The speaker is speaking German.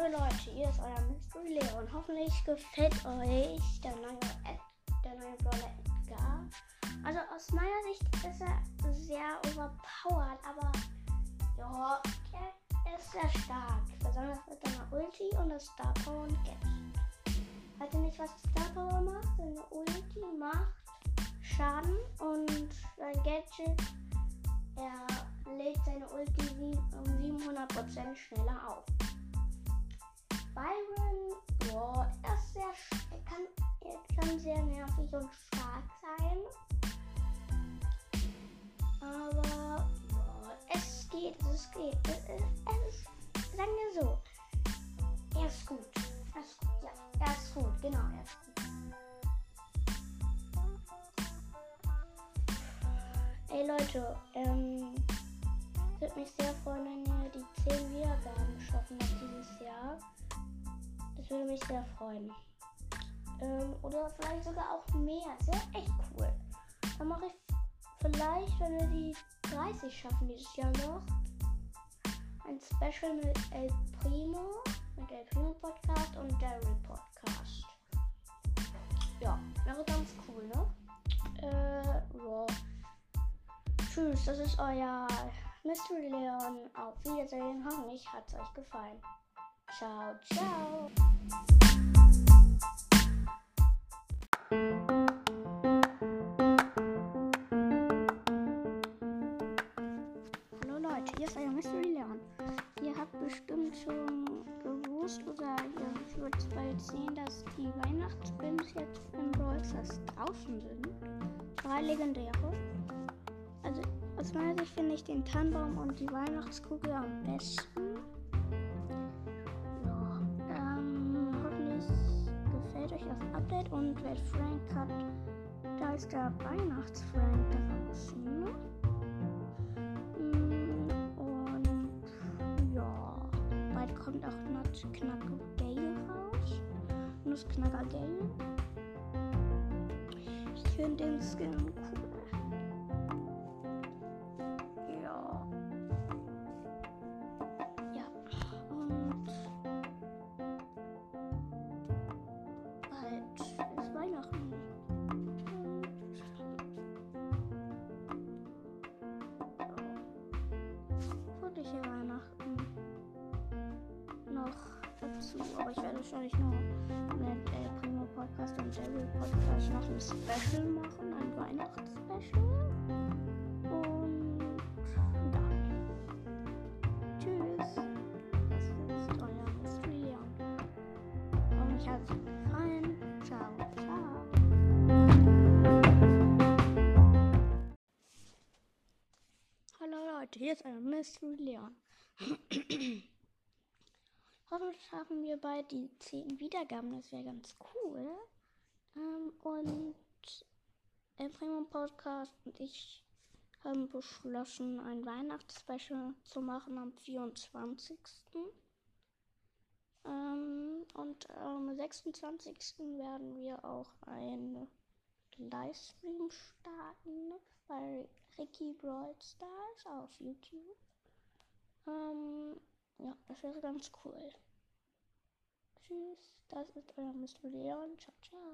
Hallo Leute, hier ist euer Mystery Leon. Hoffentlich gefällt euch der neue, Ed, der neue Brawler Edgar. Also aus meiner Sicht ist er sehr overpowered, aber ja, er ist sehr stark. Besonders mit seiner Ulti und der Star Power und Gadget. Weiß ihr nicht, was Star Power macht? Seine Ulti macht Schaden und sein Gadget, er lädt seine Ulti um 700% schneller auf. Byron, boah, er ist sehr, er kann, er kann sehr nervig und stark sein. Aber, boah, es geht, es geht. Es, es ist, sagen wir so, er ist gut. Er ist gut, ja, er ist gut, genau, er ist gut. Ey Leute, ähm, würde mich sehr freuen, wenn ihr die 10 Wiedergaben Das würde mich sehr freuen. Ähm, oder vielleicht sogar auch mehr. Das wäre echt cool. Dann mache ich vielleicht, wenn wir die 30 schaffen dieses Jahr noch, ein Special mit El Primo, mit El Primo Podcast und Daryl Podcast. Ja, wäre ganz cool, ne? Äh, ja. Tschüss, das ist euer Mystery Leon. Auf Wiedersehen. Hoffentlich hat es euch gefallen. Ciao, ciao. Hallo Leute, hier ist euer Mystery Leon. Ihr habt bestimmt schon gewusst oder ihr würdet bald sehen, dass die Weihnachtspins jetzt im Brawl draußen sind. Drei legendäre. Also aus meiner Sicht finde ich den Tannenbaum und die Weihnachtskugel am besten. Und wer Frank hat, da ist der Weihnachtsfrank draußen. Mm, Und ja, bald kommt auch Nuttknacker Gale raus. Nussknacker Gale. Ich finde den Skin cool. Dazu. Aber ich werde wahrscheinlich noch mit El Primo Podcast und Daryl Podcast noch ein Special machen, ein Weihnachtsspecial. Und ja. Tschüss. Das ist euer Mystery. Und mich hat es gefallen. Ciao, ciao. Hallo Leute, hier ist euer Mystery Leon. Hoffentlich schaffen wir bald die 10 Wiedergaben, das wäre ganz cool. Ähm, und El Primo Podcast und ich haben beschlossen, ein Weihnachtsspecial zu machen am 24. Ähm, und am 26. werden wir auch einen Livestream starten bei Ricky Brawl Stars auf YouTube. Ja, das wäre ganz cool. Tschüss, das ist euer Mr. Leon. Ciao, ciao.